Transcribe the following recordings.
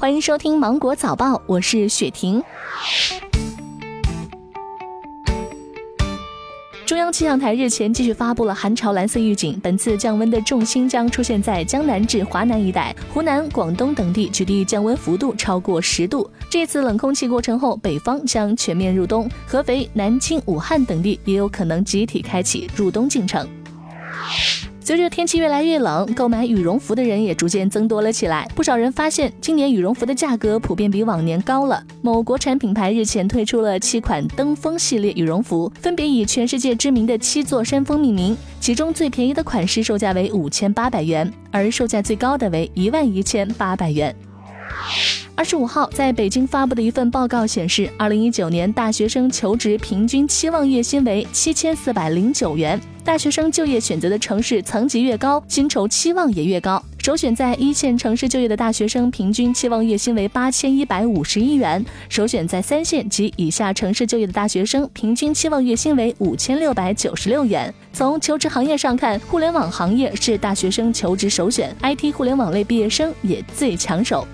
欢迎收听《芒果早报》，我是雪婷。中央气象台日前继续发布了寒潮蓝色预警，本次降温的重心将出现在江南至华南一带，湖南、广东等地局地降温幅度超过十度。这次冷空气过程后，北方将全面入冬，合肥、南京、武汉等地也有可能集体开启入冬进程。随着天气越来越冷，购买羽绒服的人也逐渐增多了起来。不少人发现，今年羽绒服的价格普遍比往年高了。某国产品牌日前推出了七款登峰系列羽绒服，分别以全世界知名的七座山峰命名。其中最便宜的款式售价为五千八百元，而售价最高的为一万一千八百元。二十五号，在北京发布的一份报告显示，二零一九年大学生求职平均期望月薪为七千四百零九元。大学生就业选择的城市层级越高，薪酬期望也越高。首选在一线城市就业的大学生平均期望月薪为八千一百五十一元；首选在三线及以下城市就业的大学生平均期望月薪为五千六百九十六元。从求职行业上看，互联网行业是大学生求职首选，IT 互联网类毕业生也最抢手。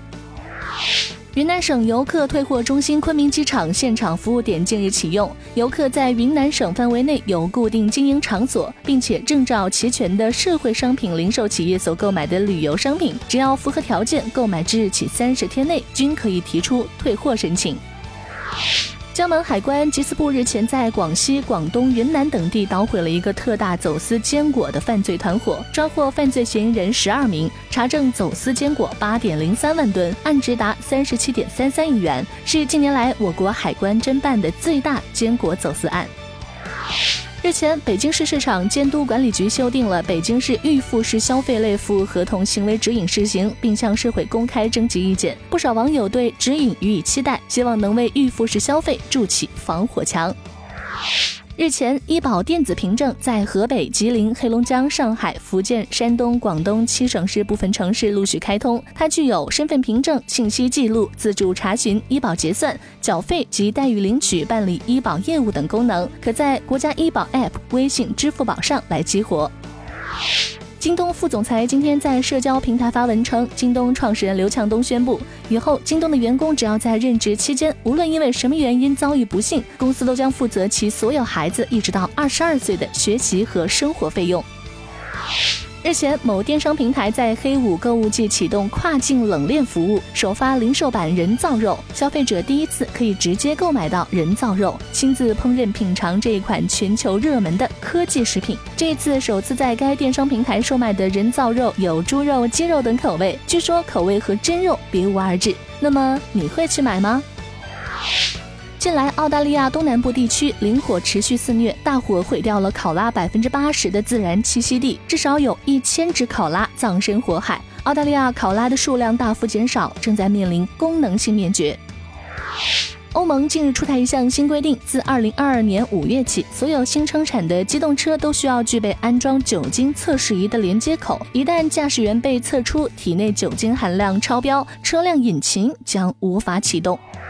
云南省游客退货中心昆明机场现场服务点近日启用，游客在云南省范围内有固定经营场所，并且证照齐全的社会商品零售企业所购买的旅游商品，只要符合条件，购买之日起三十天内均可以提出退货申请。江门海关缉私部日前在广西、广东、云南等地捣毁了一个特大走私坚果的犯罪团伙，抓获犯罪嫌疑人十二名，查证走私坚果八点零三万吨，案值达三十七点三三亿元，是近年来我国海关侦办的最大坚果走私案。日前，北京市市场监督管理局修订了《北京市预付式消费类服务合同行为指引试行》，并向社会公开征集意见。不少网友对指引予以期待，希望能为预付式消费筑起防火墙。日前，医保电子凭证在河北、吉林、黑龙江、上海、福建、山东、广东七省市部分城市陆续开通。它具有身份凭证、信息记录、自助查询、医保结算、缴费及待遇领取、办理医保业务等功能，可在国家医保 App、微信、支付宝上来激活。京东副总裁今天在社交平台发文称，京东创始人刘强东宣布，以后京东的员工只要在任职期间，无论因为什么原因遭遇不幸，公司都将负责其所有孩子一直到二十二岁的学习和生活费用。日前，某电商平台在黑五购物季启动跨境冷链服务，首发零售版人造肉，消费者第一次可以直接购买到人造肉，亲自烹饪品尝这一款全球热门的科技食品。这次首次在该电商平台售卖的人造肉有猪肉、鸡肉等口味，据说口味和真肉别无二致。那么你会去买吗？近来，澳大利亚东南部地区林火持续肆虐，大火毁掉了考拉百分之八十的自然栖息地，至少有一千只考拉葬身火海。澳大利亚考拉的数量大幅减少，正在面临功能性灭绝。欧盟近日出台一项新规定，自二零二二年五月起，所有新生产的机动车都需要具备安装酒精测试仪的连接口，一旦驾驶员被测出体内酒精含量超标，车辆引擎将无法启动。